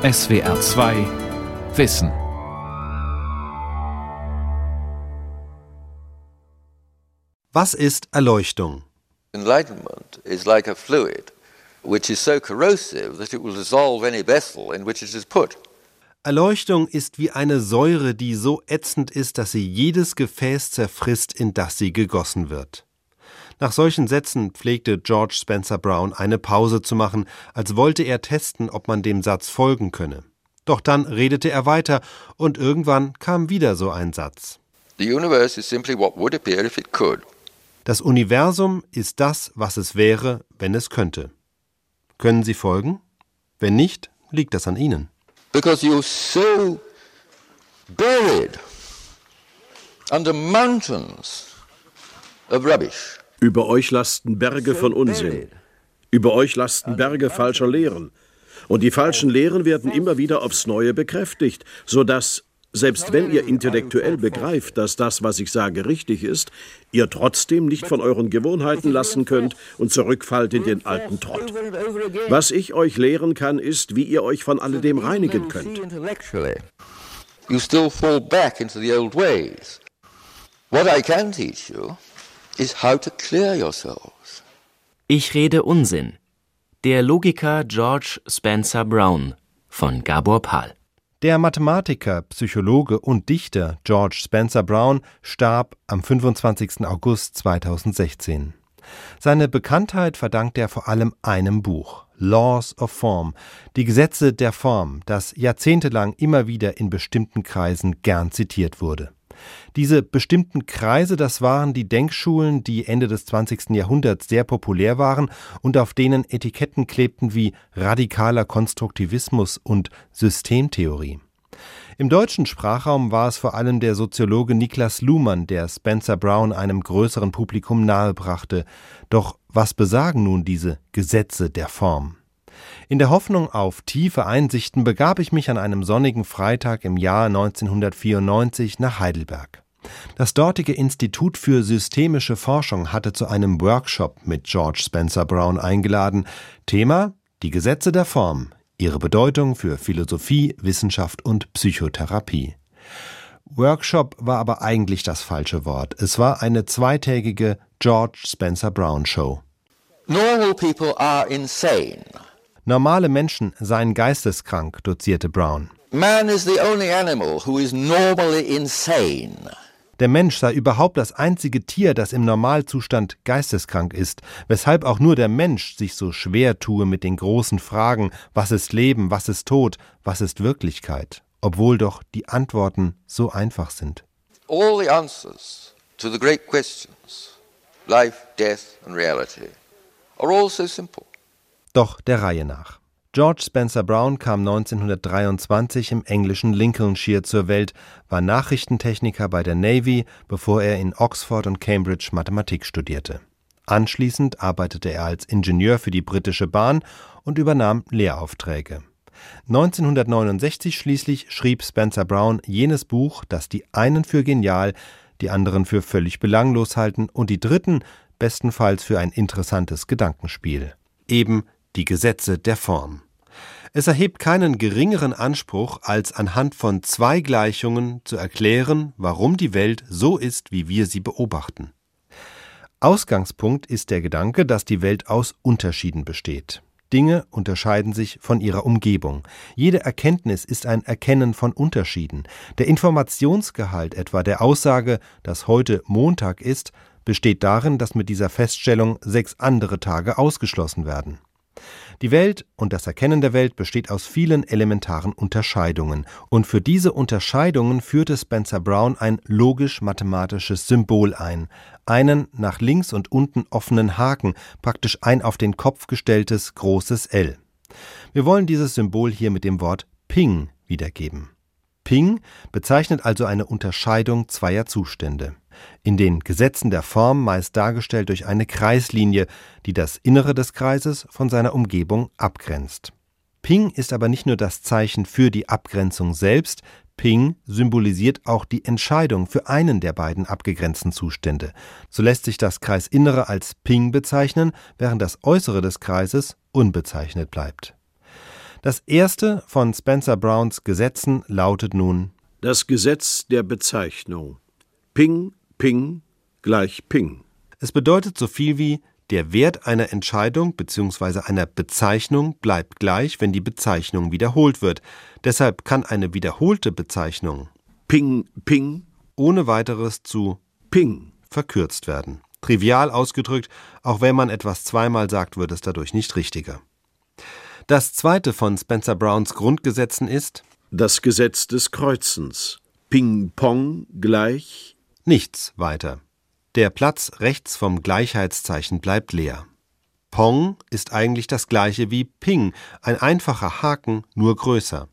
SWR 2 Wissen. Was ist Erleuchtung? Enlightenment is like a fluid which is so corrosive that it will dissolve any vessel in which it is put. Erleuchtung ist wie eine Säure, die so ätzend ist, dass sie jedes Gefäß zerfrisst, in das sie gegossen wird. Nach solchen Sätzen pflegte George Spencer Brown eine Pause zu machen, als wollte er testen, ob man dem Satz folgen könne. Doch dann redete er weiter, und irgendwann kam wieder so ein Satz. The universe is simply what would appear if it could. Das Universum ist das, was es wäre, wenn es könnte. Können Sie folgen? Wenn nicht, liegt das an Ihnen. Because you're so buried under mountains of rubbish. Über euch lasten Berge von Unsinn. Über euch lasten Berge falscher Lehren. Und die falschen Lehren werden immer wieder aufs Neue bekräftigt, sodass, selbst wenn ihr intellektuell begreift, dass das, was ich sage, richtig ist, ihr trotzdem nicht von euren Gewohnheiten lassen könnt und zurückfallt in den alten Trott. Was ich euch lehren kann, ist, wie ihr euch von alledem reinigen könnt. You still fall back into the old ways. What I can teach you is how to clear yourselves. Ich rede Unsinn. Der Logiker George Spencer Brown von Gabor Pahl. Der Mathematiker, Psychologe und Dichter George Spencer Brown starb am 25. August 2016. Seine Bekanntheit verdankt er vor allem einem Buch, Laws of Form, die Gesetze der Form, das jahrzehntelang immer wieder in bestimmten Kreisen gern zitiert wurde. Diese bestimmten Kreise, das waren die Denkschulen, die Ende des 20. Jahrhunderts sehr populär waren und auf denen Etiketten klebten wie radikaler Konstruktivismus und Systemtheorie. Im deutschen Sprachraum war es vor allem der Soziologe Niklas Luhmann, der Spencer Brown einem größeren Publikum nahebrachte. Doch was besagen nun diese Gesetze der Form? In der Hoffnung auf tiefe Einsichten begab ich mich an einem sonnigen Freitag im Jahr 1994 nach Heidelberg. Das dortige Institut für systemische Forschung hatte zu einem Workshop mit George Spencer Brown eingeladen. Thema Die Gesetze der Form, ihre Bedeutung für Philosophie, Wissenschaft und Psychotherapie. Workshop war aber eigentlich das falsche Wort. Es war eine zweitägige George Spencer Brown Show. Normal people are insane. Normale Menschen seien geisteskrank, dozierte Brown. Man is the only animal who is normally insane. Der Mensch sei überhaupt das einzige Tier, das im Normalzustand geisteskrank ist, weshalb auch nur der Mensch sich so schwer tue mit den großen Fragen, was ist Leben, was ist Tod, was ist Wirklichkeit, obwohl doch die Antworten so einfach sind. All the answers to the great questions, life, death and reality, are all so simple. Doch der Reihe nach. George Spencer Brown kam 1923 im englischen Lincolnshire zur Welt, war Nachrichtentechniker bei der Navy, bevor er in Oxford und Cambridge Mathematik studierte. Anschließend arbeitete er als Ingenieur für die britische Bahn und übernahm Lehraufträge. 1969 schließlich schrieb Spencer Brown jenes Buch, das die einen für genial, die anderen für völlig belanglos halten und die dritten bestenfalls für ein interessantes Gedankenspiel. Eben die Gesetze der Form. Es erhebt keinen geringeren Anspruch, als anhand von zwei Gleichungen zu erklären, warum die Welt so ist, wie wir sie beobachten. Ausgangspunkt ist der Gedanke, dass die Welt aus Unterschieden besteht. Dinge unterscheiden sich von ihrer Umgebung. Jede Erkenntnis ist ein Erkennen von Unterschieden. Der Informationsgehalt etwa der Aussage, dass heute Montag ist, besteht darin, dass mit dieser Feststellung sechs andere Tage ausgeschlossen werden. Die Welt und das Erkennen der Welt besteht aus vielen elementaren Unterscheidungen, und für diese Unterscheidungen führte Spencer Brown ein logisch-mathematisches Symbol ein, einen nach links und unten offenen Haken, praktisch ein auf den Kopf gestelltes großes L. Wir wollen dieses Symbol hier mit dem Wort Ping wiedergeben. Ping bezeichnet also eine Unterscheidung zweier Zustände in den Gesetzen der Form meist dargestellt durch eine Kreislinie, die das Innere des Kreises von seiner Umgebung abgrenzt. Ping ist aber nicht nur das Zeichen für die Abgrenzung selbst, Ping symbolisiert auch die Entscheidung für einen der beiden abgegrenzten Zustände. So lässt sich das Kreisinnere als Ping bezeichnen, während das Äußere des Kreises unbezeichnet bleibt. Das erste von Spencer Browns Gesetzen lautet nun Das Gesetz der Bezeichnung. Ping, Ping gleich Ping. Es bedeutet so viel wie der Wert einer Entscheidung bzw. einer Bezeichnung bleibt gleich, wenn die Bezeichnung wiederholt wird. Deshalb kann eine wiederholte Bezeichnung Ping, Ping ohne weiteres zu Ping verkürzt werden. Trivial ausgedrückt, auch wenn man etwas zweimal sagt, wird es dadurch nicht richtiger. Das zweite von Spencer Browns Grundgesetzen ist Das Gesetz des Kreuzens. Ping, Pong gleich nichts weiter. Der Platz rechts vom Gleichheitszeichen bleibt leer. Pong ist eigentlich das gleiche wie Ping, ein einfacher Haken, nur größer.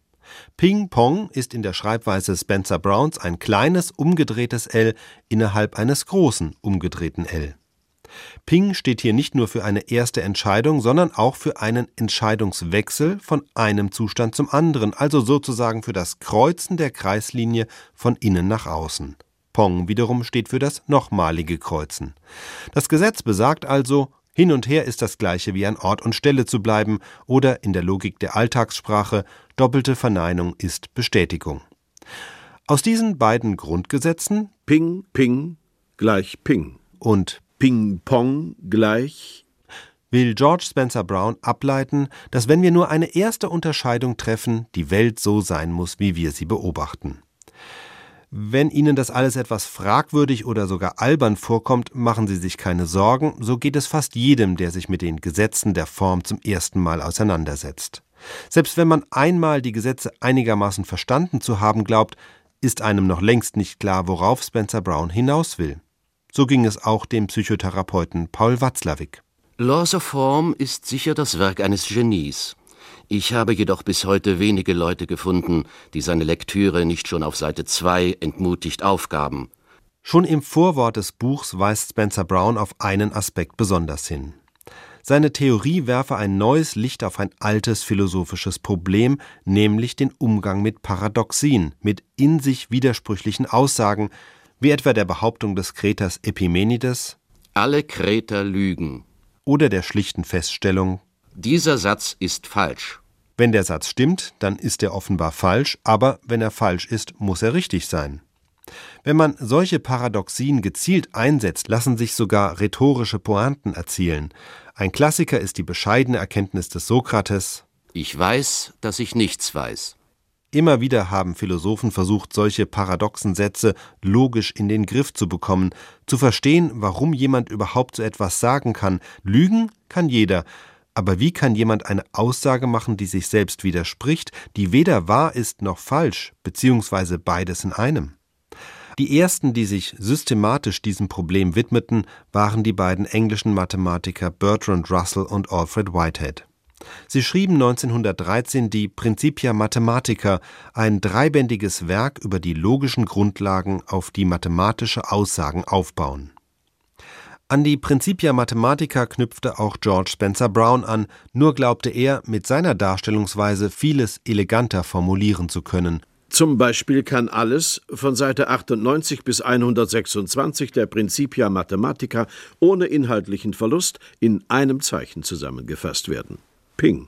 Ping Pong ist in der Schreibweise Spencer Browns ein kleines umgedrehtes L innerhalb eines großen umgedrehten L. Ping steht hier nicht nur für eine erste Entscheidung, sondern auch für einen Entscheidungswechsel von einem Zustand zum anderen, also sozusagen für das Kreuzen der Kreislinie von innen nach außen. Pong wiederum steht für das nochmalige Kreuzen. Das Gesetz besagt also, hin und her ist das gleiche wie an Ort und Stelle zu bleiben oder in der Logik der Alltagssprache doppelte Verneinung ist Bestätigung. Aus diesen beiden Grundgesetzen Ping, Ping gleich Ping und Ping, Pong gleich will George Spencer Brown ableiten, dass wenn wir nur eine erste Unterscheidung treffen, die Welt so sein muss, wie wir sie beobachten. Wenn Ihnen das alles etwas fragwürdig oder sogar albern vorkommt, machen Sie sich keine Sorgen, so geht es fast jedem, der sich mit den Gesetzen der Form zum ersten Mal auseinandersetzt. Selbst wenn man einmal die Gesetze einigermaßen verstanden zu haben glaubt, ist einem noch längst nicht klar, worauf Spencer Brown hinaus will. So ging es auch dem Psychotherapeuten Paul Watzlawick. Laws of Form ist sicher das Werk eines Genies. Ich habe jedoch bis heute wenige Leute gefunden, die seine Lektüre nicht schon auf Seite 2 entmutigt aufgaben. Schon im Vorwort des Buchs weist Spencer Brown auf einen Aspekt besonders hin. Seine Theorie werfe ein neues Licht auf ein altes philosophisches Problem, nämlich den Umgang mit Paradoxien, mit in sich widersprüchlichen Aussagen, wie etwa der Behauptung des Kreters Epimenides Alle Kreter lügen. oder der schlichten Feststellung Dieser Satz ist falsch. Wenn der Satz stimmt, dann ist er offenbar falsch, aber wenn er falsch ist, muss er richtig sein. Wenn man solche Paradoxien gezielt einsetzt, lassen sich sogar rhetorische Pointen erzielen. Ein Klassiker ist die bescheidene Erkenntnis des Sokrates. Ich weiß, dass ich nichts weiß. Immer wieder haben Philosophen versucht, solche paradoxen Sätze logisch in den Griff zu bekommen, zu verstehen, warum jemand überhaupt so etwas sagen kann. Lügen kann jeder, aber wie kann jemand eine Aussage machen, die sich selbst widerspricht, die weder wahr ist noch falsch, beziehungsweise beides in einem? Die ersten, die sich systematisch diesem Problem widmeten, waren die beiden englischen Mathematiker Bertrand Russell und Alfred Whitehead. Sie schrieben 1913 die Principia Mathematica, ein dreibändiges Werk über die logischen Grundlagen, auf die mathematische Aussagen aufbauen. An die Principia Mathematica knüpfte auch George Spencer Brown an, nur glaubte er, mit seiner Darstellungsweise vieles eleganter formulieren zu können. Zum Beispiel kann alles von Seite 98 bis 126 der Principia Mathematica ohne inhaltlichen Verlust in einem Zeichen zusammengefasst werden. Ping.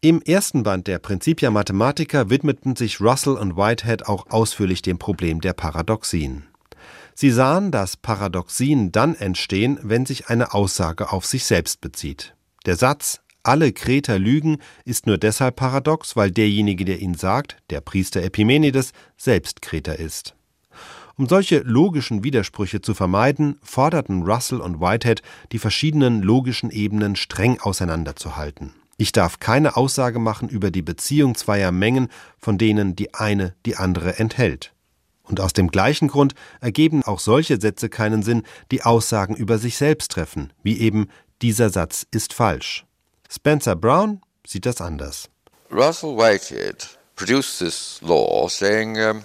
Im ersten Band der Principia Mathematica widmeten sich Russell und Whitehead auch ausführlich dem Problem der Paradoxien. Sie sahen, dass Paradoxien dann entstehen, wenn sich eine Aussage auf sich selbst bezieht. Der Satz alle Kreter lügen ist nur deshalb paradox, weil derjenige, der ihn sagt, der Priester Epimenides, selbst Kreter ist. Um solche logischen Widersprüche zu vermeiden, forderten Russell und Whitehead, die verschiedenen logischen Ebenen streng auseinanderzuhalten. Ich darf keine Aussage machen über die Beziehung zweier Mengen, von denen die eine die andere enthält. Und aus dem gleichen Grund ergeben auch solche Sätze keinen Sinn, die Aussagen über sich selbst treffen, wie eben dieser Satz ist falsch. Spencer Brown sieht das anders. Russell Whitehead produced this law saying, um,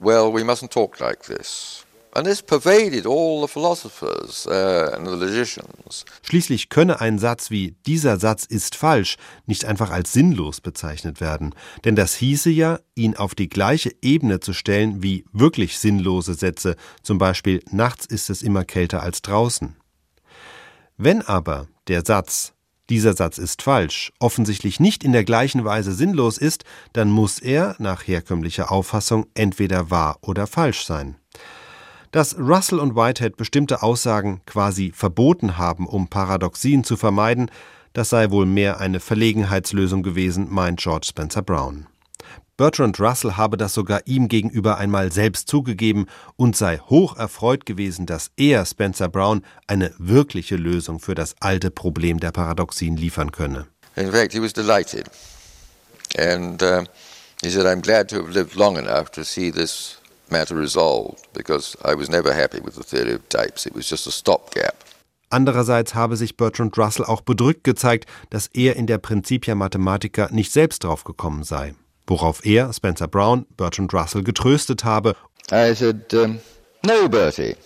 well, we mustn't talk like this. Uh. Schließlich könne ein Satz wie dieser Satz ist falsch nicht einfach als sinnlos bezeichnet werden, denn das hieße ja, ihn auf die gleiche Ebene zu stellen wie wirklich sinnlose Sätze, zum Beispiel nachts ist es immer kälter als draußen. Wenn aber der Satz dieser Satz ist falsch, offensichtlich nicht in der gleichen Weise sinnlos ist, dann muss er, nach herkömmlicher Auffassung, entweder wahr oder falsch sein. Dass Russell und Whitehead bestimmte Aussagen quasi verboten haben, um Paradoxien zu vermeiden, das sei wohl mehr eine Verlegenheitslösung gewesen, meint George Spencer Brown. Bertrand Russell habe das sogar ihm gegenüber einmal selbst zugegeben und sei hoch erfreut gewesen, dass er, Spencer Brown, eine wirkliche Lösung für das alte Problem der Paradoxien liefern könne. In fact, he was delighted. And uh, he said, I'm glad to have lived long enough to see this matter resolved, because I was never happy with the theory of types. It was just a stopgap. Andererseits habe sich Bertrand Russell auch bedrückt gezeigt, dass er in der Principia Mathematica nicht selbst draufgekommen sei worauf er, Spencer Brown, Bertrand Russell getröstet habe. I said, um, no, Bertie.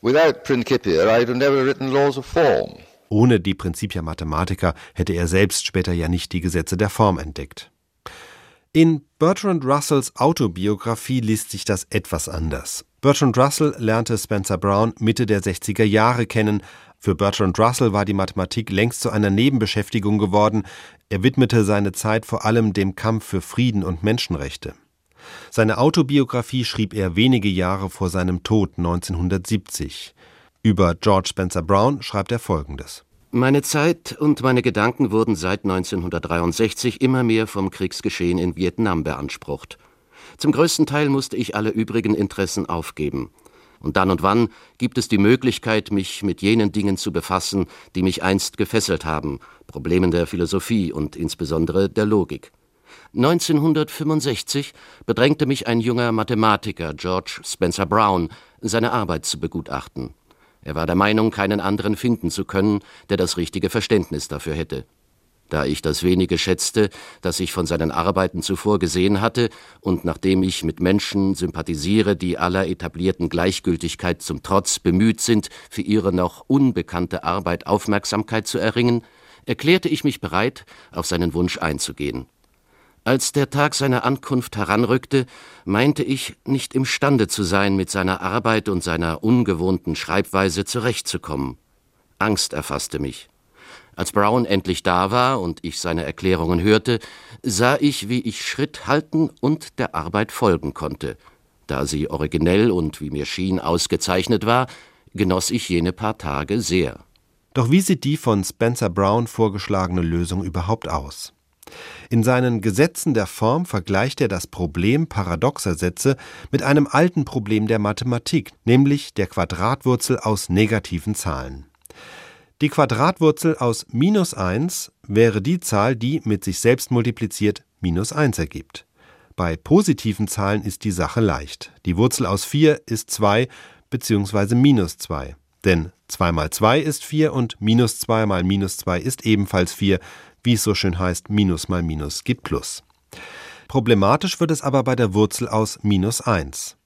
Without Principia, I'd have never written laws of form. Ohne die Principia Mathematica hätte er selbst später ja nicht die Gesetze der Form entdeckt. In Bertrand Russells Autobiografie liest sich das etwas anders. Bertrand Russell lernte Spencer Brown Mitte der 60er Jahre kennen. Für Bertrand Russell war die Mathematik längst zu einer Nebenbeschäftigung geworden. Er widmete seine Zeit vor allem dem Kampf für Frieden und Menschenrechte. Seine Autobiografie schrieb er wenige Jahre vor seinem Tod 1970. Über George Spencer Brown schreibt er folgendes. Meine Zeit und meine Gedanken wurden seit 1963 immer mehr vom Kriegsgeschehen in Vietnam beansprucht. Zum größten Teil musste ich alle übrigen Interessen aufgeben. Und dann und wann gibt es die Möglichkeit, mich mit jenen Dingen zu befassen, die mich einst gefesselt haben, Problemen der Philosophie und insbesondere der Logik. 1965 bedrängte mich ein junger Mathematiker, George Spencer Brown, seine Arbeit zu begutachten. Er war der Meinung, keinen anderen finden zu können, der das richtige Verständnis dafür hätte. Da ich das wenige schätzte, das ich von seinen Arbeiten zuvor gesehen hatte, und nachdem ich mit Menschen sympathisiere, die aller etablierten Gleichgültigkeit zum Trotz bemüht sind, für ihre noch unbekannte Arbeit Aufmerksamkeit zu erringen, erklärte ich mich bereit, auf seinen Wunsch einzugehen. Als der Tag seiner Ankunft heranrückte, meinte ich, nicht imstande zu sein, mit seiner Arbeit und seiner ungewohnten Schreibweise zurechtzukommen. Angst erfasste mich. Als Brown endlich da war und ich seine Erklärungen hörte, sah ich, wie ich Schritt halten und der Arbeit folgen konnte. Da sie originell und, wie mir schien, ausgezeichnet war, genoss ich jene paar Tage sehr. Doch wie sieht die von Spencer Brown vorgeschlagene Lösung überhaupt aus? In seinen Gesetzen der Form vergleicht er das Problem paradoxer Sätze mit einem alten Problem der Mathematik, nämlich der Quadratwurzel aus negativen Zahlen. Die Quadratwurzel aus minus 1 wäre die Zahl, die mit sich selbst multipliziert minus 1 ergibt. Bei positiven Zahlen ist die Sache leicht. Die Wurzel aus 4 ist 2 bzw. minus 2. Denn 2 mal 2 ist 4 und minus 2 mal minus 2 ist ebenfalls 4, wie es so schön heißt, Minus mal Minus gibt Plus. Problematisch wird es aber bei der Wurzel aus minus 1.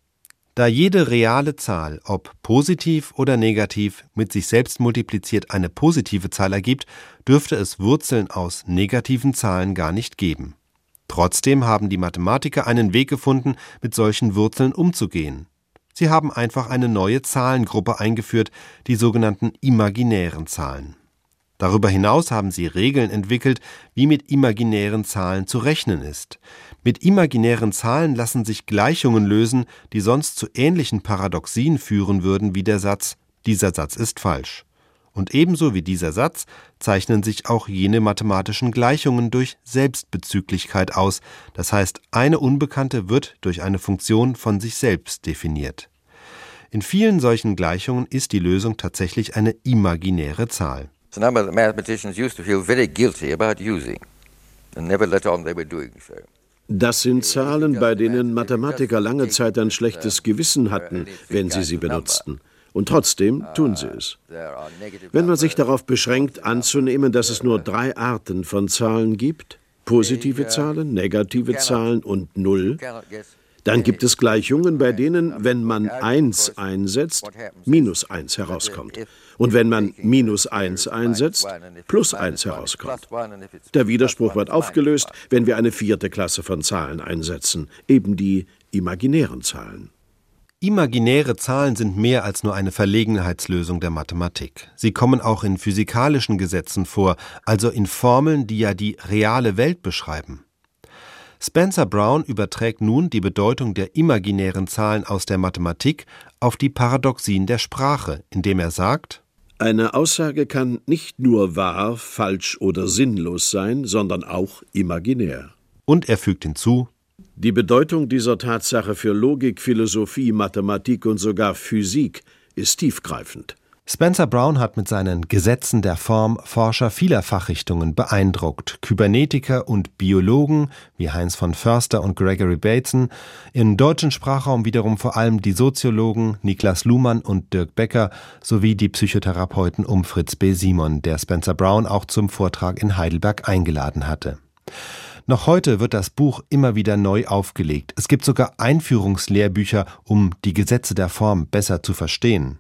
Da jede reale Zahl, ob positiv oder negativ, mit sich selbst multipliziert eine positive Zahl ergibt, dürfte es Wurzeln aus negativen Zahlen gar nicht geben. Trotzdem haben die Mathematiker einen Weg gefunden, mit solchen Wurzeln umzugehen. Sie haben einfach eine neue Zahlengruppe eingeführt, die sogenannten imaginären Zahlen. Darüber hinaus haben sie Regeln entwickelt, wie mit imaginären Zahlen zu rechnen ist. Mit imaginären Zahlen lassen sich Gleichungen lösen, die sonst zu ähnlichen Paradoxien führen würden wie der Satz dieser Satz ist falsch. Und ebenso wie dieser Satz zeichnen sich auch jene mathematischen Gleichungen durch Selbstbezüglichkeit aus, das heißt eine Unbekannte wird durch eine Funktion von sich selbst definiert. In vielen solchen Gleichungen ist die Lösung tatsächlich eine imaginäre Zahl. It's number that mathematicians used to feel very guilty about using and never let on they were doing so. Das sind Zahlen, bei denen Mathematiker lange Zeit ein schlechtes Gewissen hatten, wenn sie sie benutzten. Und trotzdem tun sie es. Wenn man sich darauf beschränkt, anzunehmen, dass es nur drei Arten von Zahlen gibt, positive Zahlen, negative Zahlen und Null, dann gibt es Gleichungen, bei denen, wenn man 1 einsetzt, minus 1 herauskommt. Und wenn man minus 1 einsetzt, plus 1 herauskommt. Der Widerspruch wird aufgelöst, wenn wir eine vierte Klasse von Zahlen einsetzen, eben die imaginären Zahlen. Imaginäre Zahlen sind mehr als nur eine Verlegenheitslösung der Mathematik. Sie kommen auch in physikalischen Gesetzen vor, also in Formeln, die ja die reale Welt beschreiben. Spencer Brown überträgt nun die Bedeutung der imaginären Zahlen aus der Mathematik auf die Paradoxien der Sprache, indem er sagt, eine Aussage kann nicht nur wahr, falsch oder sinnlos sein, sondern auch imaginär. Und er fügt hinzu, die Bedeutung dieser Tatsache für Logik, Philosophie, Mathematik und sogar Physik ist tiefgreifend. Spencer Brown hat mit seinen Gesetzen der Form Forscher vieler Fachrichtungen beeindruckt, Kybernetiker und Biologen wie Heinz von Förster und Gregory Bateson, im deutschen Sprachraum wiederum vor allem die Soziologen Niklas Luhmann und Dirk Becker sowie die Psychotherapeuten um Fritz B. Simon, der Spencer Brown auch zum Vortrag in Heidelberg eingeladen hatte. Noch heute wird das Buch immer wieder neu aufgelegt. Es gibt sogar Einführungslehrbücher, um die Gesetze der Form besser zu verstehen.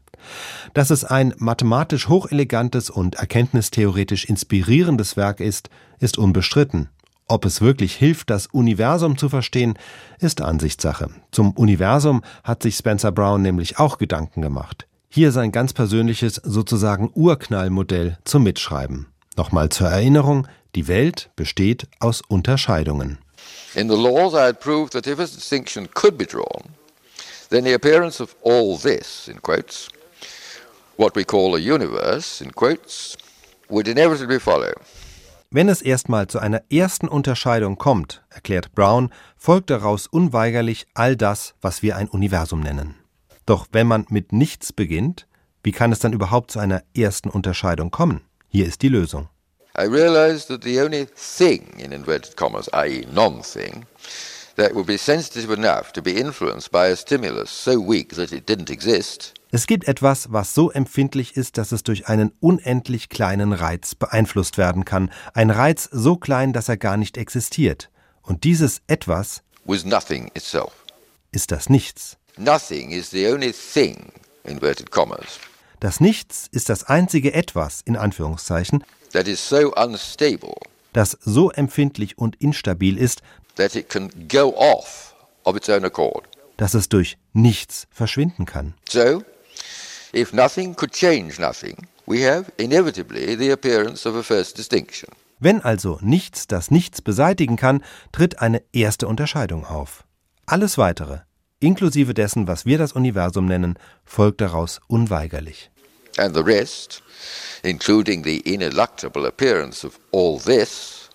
Dass es ein mathematisch hochelegantes und erkenntnistheoretisch inspirierendes Werk ist, ist unbestritten. Ob es wirklich hilft, das Universum zu verstehen, ist Ansichtssache. Zum Universum hat sich Spencer Brown nämlich auch Gedanken gemacht. Hier sein ganz persönliches, sozusagen Urknallmodell zum Mitschreiben. Nochmal zur Erinnerung, die Welt besteht aus Unterscheidungen. In the laws I had proved that if a distinction could be drawn, then the appearance of all this, in quotes, what we call a universe, in quotes, would inevitably follow. Wenn es erstmal zu einer ersten Unterscheidung kommt, erklärt Brown, folgt daraus unweigerlich all das, was wir ein Universum nennen. Doch wenn man mit nichts beginnt, wie kann es dann überhaupt zu einer ersten Unterscheidung kommen? Hier ist die Lösung. I realized that the only thing, in inverted commas, i.e., non thing, that would be sensitive enough to be influenced by a stimulus so weak that it didn't exist. Es gibt etwas, was so empfindlich ist, dass es durch einen unendlich kleinen Reiz beeinflusst werden kann. Ein Reiz so klein, dass er gar nicht existiert. Und dieses etwas ist das Nichts. Das Nichts ist das einzige etwas, in Anführungszeichen, das so empfindlich und instabil ist, dass es durch nichts verschwinden kann. So, if nothing could change nothing, we have inevitably the appearance of a first distinction. Wenn also nichts das Nichts beseitigen kann, tritt eine erste Unterscheidung auf. Alles weitere, inklusive dessen, was wir das Universum nennen, folgt daraus unweigerlich. And the rest, including the ineluctable appearance of all this,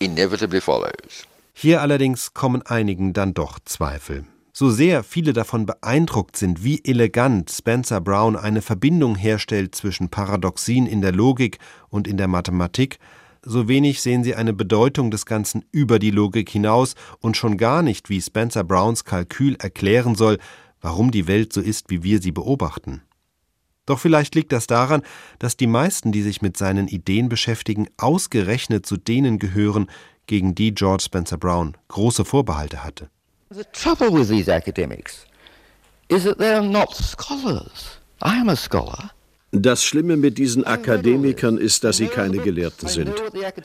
inevitably follows. Hier allerdings kommen einigen dann doch Zweifel. So sehr viele davon beeindruckt sind, wie elegant Spencer Brown eine Verbindung herstellt zwischen Paradoxien in der Logik und in der Mathematik, so wenig sehen sie eine Bedeutung des Ganzen über die Logik hinaus und schon gar nicht, wie Spencer Browns Kalkül erklären soll, warum die Welt so ist, wie wir sie beobachten. Doch vielleicht liegt das daran, dass die meisten, die sich mit seinen Ideen beschäftigen, ausgerechnet zu denen gehören, gegen die George Spencer Brown große Vorbehalte hatte. The trouble with these academics is that they're not scholars. I am a scholar. Das Schlimme mit diesen Akademikern ist, dass sie keine Gelehrten sind.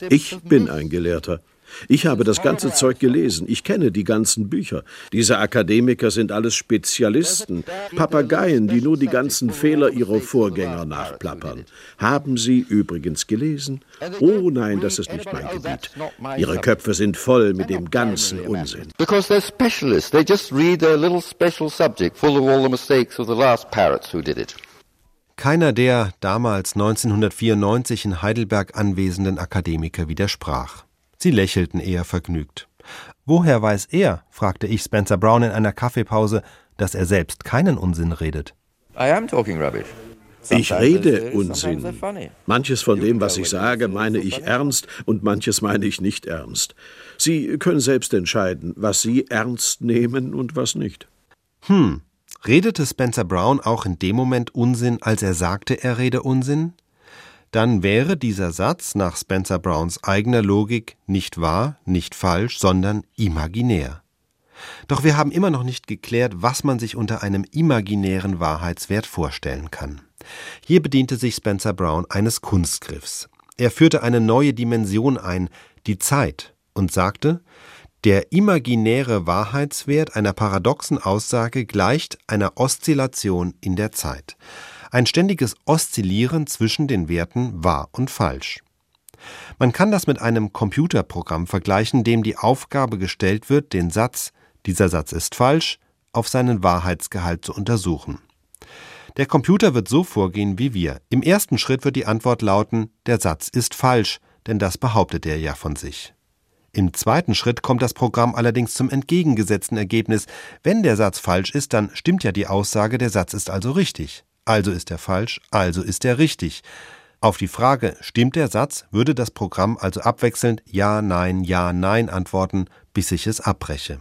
Ich bin ein Gelehrter. Ich habe das ganze Zeug gelesen. Ich kenne die ganzen Bücher. Diese Akademiker sind alles Spezialisten, Papageien, die nur die ganzen Fehler ihrer Vorgänger nachplappern. Haben Sie übrigens gelesen? Oh nein, das ist nicht mein Gebiet. Ihre Köpfe sind voll mit dem ganzen Unsinn. Because they're specialists. They just read their little special subject full of all the mistakes of the last parrots who did it. Keiner der damals 1994 in Heidelberg anwesenden Akademiker widersprach. Sie lächelten eher vergnügt. Woher weiß er, fragte ich Spencer Brown in einer Kaffeepause, dass er selbst keinen Unsinn redet? I am talking rubbish. Ich rede Unsinn. Manches von dem, was ich sage, meine ich ernst und manches meine ich nicht ernst. Sie können selbst entscheiden, was Sie ernst nehmen und was nicht. Hm, redete Spencer Brown auch in dem Moment Unsinn, als er sagte, er rede Unsinn? Dann wäre dieser Satz nach Spencer Browns eigener Logik nicht wahr, nicht falsch, sondern imaginär. Doch wir haben immer noch nicht geklärt, was man sich unter einem imaginären Wahrheitswert vorstellen kann. Hier bediente sich Spencer Brown eines Kunstgriffs. Er führte eine neue Dimension ein, die Zeit, und sagte, Der imaginäre Wahrheitswert einer paradoxen Aussage gleicht einer Oszillation in der Zeit. Ein ständiges Oszillieren zwischen den Werten wahr und falsch. Man kann das mit einem Computerprogramm vergleichen, dem die Aufgabe gestellt wird, den Satz dieser Satz ist falsch auf seinen Wahrheitsgehalt zu untersuchen. Der Computer wird so vorgehen wie wir. Im ersten Schritt wird die Antwort lauten, der Satz ist falsch, denn das behauptet er ja von sich. Im zweiten Schritt kommt das Programm allerdings zum entgegengesetzten Ergebnis. Wenn der Satz falsch ist, dann stimmt ja die Aussage, der Satz ist also richtig. Also ist er falsch, also ist er richtig. Auf die Frage, stimmt der Satz, würde das Programm also abwechselnd Ja, Nein, Ja, Nein antworten, bis ich es abbreche.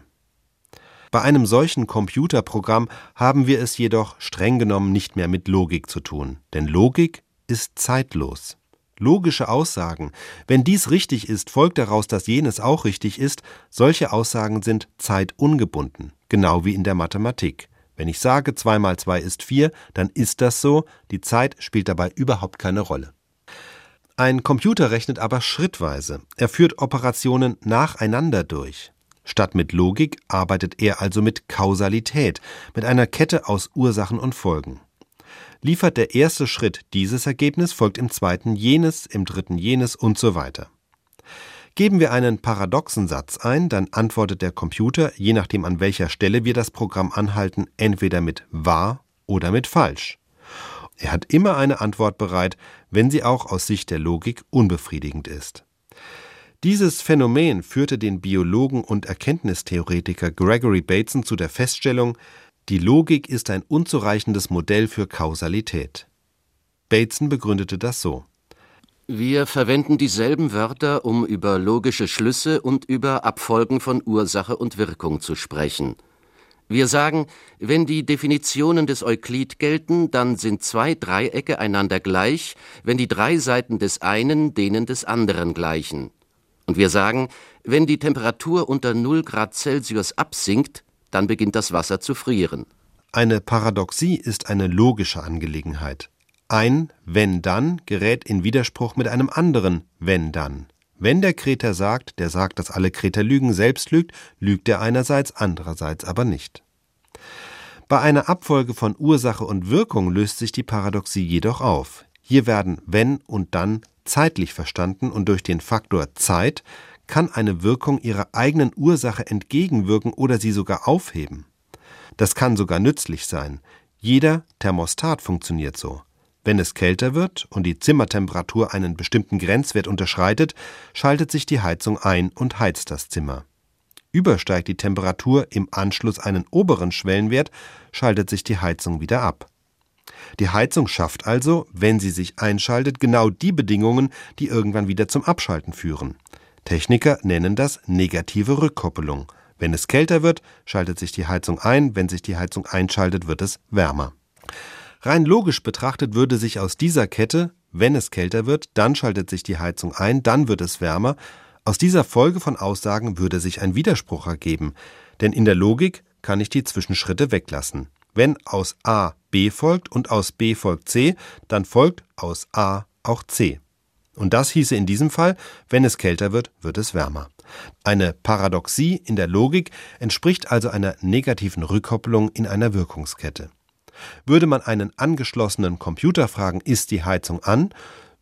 Bei einem solchen Computerprogramm haben wir es jedoch streng genommen nicht mehr mit Logik zu tun, denn Logik ist zeitlos. Logische Aussagen, wenn dies richtig ist, folgt daraus, dass jenes auch richtig ist, solche Aussagen sind zeitungebunden, genau wie in der Mathematik. Wenn ich sage, 2 mal 2 ist 4, dann ist das so, die Zeit spielt dabei überhaupt keine Rolle. Ein Computer rechnet aber schrittweise, er führt Operationen nacheinander durch. Statt mit Logik arbeitet er also mit Kausalität, mit einer Kette aus Ursachen und Folgen. Liefert der erste Schritt dieses Ergebnis, folgt im zweiten jenes, im dritten jenes und so weiter. Geben wir einen paradoxen Satz ein, dann antwortet der Computer, je nachdem an welcher Stelle wir das Programm anhalten, entweder mit wahr oder mit falsch. Er hat immer eine Antwort bereit, wenn sie auch aus Sicht der Logik unbefriedigend ist. Dieses Phänomen führte den Biologen und Erkenntnistheoretiker Gregory Bateson zu der Feststellung, die Logik ist ein unzureichendes Modell für Kausalität. Bateson begründete das so. Wir verwenden dieselben Wörter, um über logische Schlüsse und über Abfolgen von Ursache und Wirkung zu sprechen. Wir sagen, wenn die Definitionen des Euklid gelten, dann sind zwei Dreiecke einander gleich, wenn die drei Seiten des einen denen des anderen gleichen. Und wir sagen, wenn die Temperatur unter 0 Grad Celsius absinkt, dann beginnt das Wasser zu frieren. Eine Paradoxie ist eine logische Angelegenheit. Ein Wenn-Dann gerät in Widerspruch mit einem anderen Wenn-Dann. Wenn der Kreter sagt, der sagt, dass alle Kreter lügen, selbst lügt, lügt er einerseits, andererseits aber nicht. Bei einer Abfolge von Ursache und Wirkung löst sich die Paradoxie jedoch auf. Hier werden wenn und dann zeitlich verstanden und durch den Faktor Zeit kann eine Wirkung ihrer eigenen Ursache entgegenwirken oder sie sogar aufheben. Das kann sogar nützlich sein. Jeder Thermostat funktioniert so. Wenn es kälter wird und die Zimmertemperatur einen bestimmten Grenzwert unterschreitet, schaltet sich die Heizung ein und heizt das Zimmer. Übersteigt die Temperatur im Anschluss einen oberen Schwellenwert, schaltet sich die Heizung wieder ab. Die Heizung schafft also, wenn sie sich einschaltet, genau die Bedingungen, die irgendwann wieder zum Abschalten führen. Techniker nennen das negative Rückkoppelung. Wenn es kälter wird, schaltet sich die Heizung ein, wenn sich die Heizung einschaltet, wird es wärmer. Rein logisch betrachtet würde sich aus dieser Kette, wenn es kälter wird, dann schaltet sich die Heizung ein, dann wird es wärmer, aus dieser Folge von Aussagen würde sich ein Widerspruch ergeben, denn in der Logik kann ich die Zwischenschritte weglassen. Wenn aus A B folgt und aus B folgt C, dann folgt aus A auch C. Und das hieße in diesem Fall, wenn es kälter wird, wird es wärmer. Eine Paradoxie in der Logik entspricht also einer negativen Rückkopplung in einer Wirkungskette. Würde man einen angeschlossenen Computer fragen, ist die Heizung an,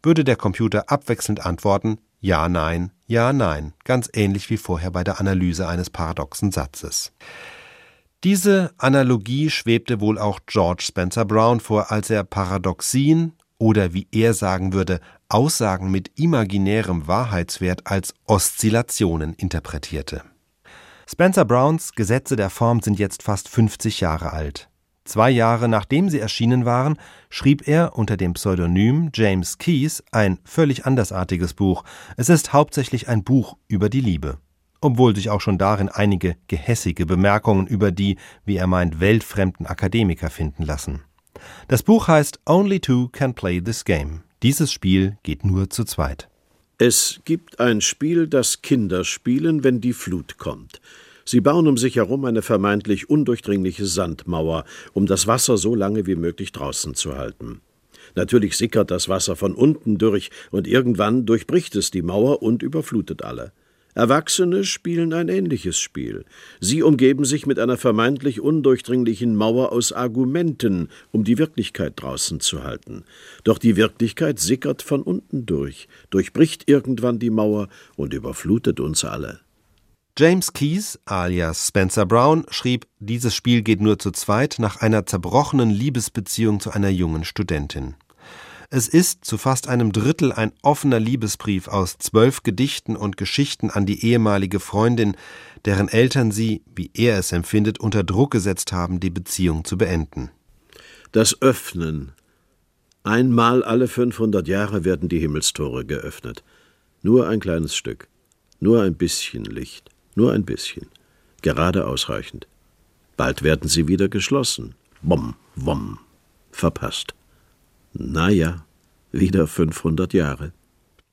würde der Computer abwechselnd antworten Ja, nein, ja, nein, ganz ähnlich wie vorher bei der Analyse eines paradoxen Satzes. Diese Analogie schwebte wohl auch George Spencer Brown vor, als er Paradoxien oder wie er sagen würde, Aussagen mit imaginärem Wahrheitswert als Oszillationen interpretierte. Spencer Browns Gesetze der Form sind jetzt fast 50 Jahre alt. Zwei Jahre nachdem sie erschienen waren, schrieb er unter dem Pseudonym James Keyes ein völlig andersartiges Buch. Es ist hauptsächlich ein Buch über die Liebe obwohl sich auch schon darin einige gehässige Bemerkungen über die, wie er meint, weltfremden Akademiker finden lassen. Das Buch heißt Only Two Can Play This Game. Dieses Spiel geht nur zu zweit. Es gibt ein Spiel, das Kinder spielen, wenn die Flut kommt. Sie bauen um sich herum eine vermeintlich undurchdringliche Sandmauer, um das Wasser so lange wie möglich draußen zu halten. Natürlich sickert das Wasser von unten durch, und irgendwann durchbricht es die Mauer und überflutet alle. Erwachsene spielen ein ähnliches Spiel. Sie umgeben sich mit einer vermeintlich undurchdringlichen Mauer aus Argumenten, um die Wirklichkeit draußen zu halten. Doch die Wirklichkeit sickert von unten durch, durchbricht irgendwann die Mauer und überflutet uns alle. James Keyes, alias Spencer Brown, schrieb, dieses Spiel geht nur zu zweit nach einer zerbrochenen Liebesbeziehung zu einer jungen Studentin. Es ist zu fast einem Drittel ein offener Liebesbrief aus zwölf Gedichten und Geschichten an die ehemalige Freundin, deren Eltern sie, wie er es empfindet, unter Druck gesetzt haben, die Beziehung zu beenden. Das Öffnen. Einmal alle 500 Jahre werden die Himmelstore geöffnet. Nur ein kleines Stück. Nur ein bisschen Licht. Nur ein bisschen. Gerade ausreichend. Bald werden sie wieder geschlossen. Bom, wom. Verpasst. Naja, wieder 500 Jahre.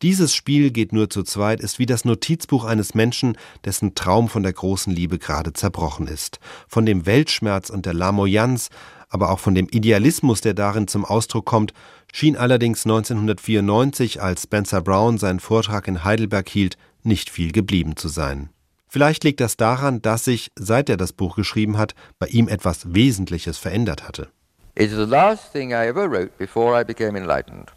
Dieses Spiel geht nur zu zweit ist wie das Notizbuch eines Menschen, dessen Traum von der großen Liebe gerade zerbrochen ist. Von dem Weltschmerz und der Lamoyanz, aber auch von dem Idealismus, der darin zum Ausdruck kommt, schien allerdings 1994, als Spencer Brown seinen Vortrag in Heidelberg hielt, nicht viel geblieben zu sein. Vielleicht liegt das daran, dass sich, seit er das Buch geschrieben hat, bei ihm etwas Wesentliches verändert hatte. It is the last thing I ever wrote before I became enlightened.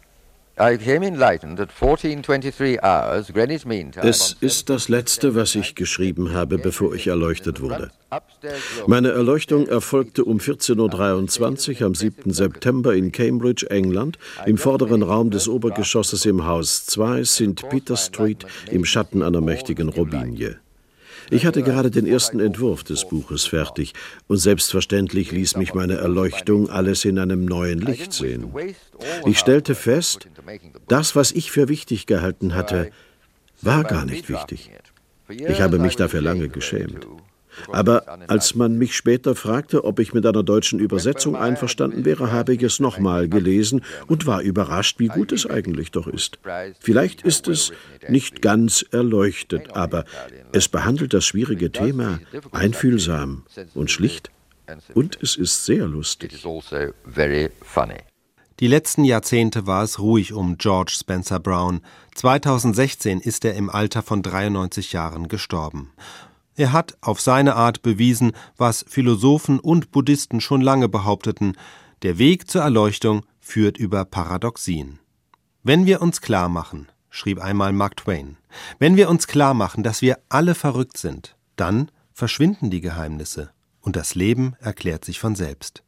Es ist das Letzte, was ich geschrieben habe, bevor ich erleuchtet wurde. Meine Erleuchtung erfolgte um 14.23 Uhr am 7. September in Cambridge, England, im vorderen Raum des Obergeschosses im Haus 2 St. Peter Street im Schatten einer mächtigen Robinie. Ich hatte gerade den ersten Entwurf des Buches fertig und selbstverständlich ließ mich meine Erleuchtung alles in einem neuen Licht sehen. Ich stellte fest, das, was ich für wichtig gehalten hatte, war gar nicht wichtig. Ich habe mich dafür lange geschämt. Aber als man mich später fragte, ob ich mit einer deutschen Übersetzung einverstanden wäre, habe ich es nochmal gelesen und war überrascht, wie gut es eigentlich doch ist. Vielleicht ist es nicht ganz erleuchtet, aber es behandelt das schwierige Thema einfühlsam und schlicht. Und es ist sehr lustig. Also Die letzten Jahrzehnte war es ruhig um George Spencer Brown. 2016 ist er im Alter von 93 Jahren gestorben. Er hat auf seine Art bewiesen, was Philosophen und Buddhisten schon lange behaupteten, der Weg zur Erleuchtung führt über Paradoxien. Wenn wir uns klar machen, schrieb einmal Mark Twain, wenn wir uns klar machen, dass wir alle verrückt sind, dann verschwinden die Geheimnisse und das Leben erklärt sich von selbst.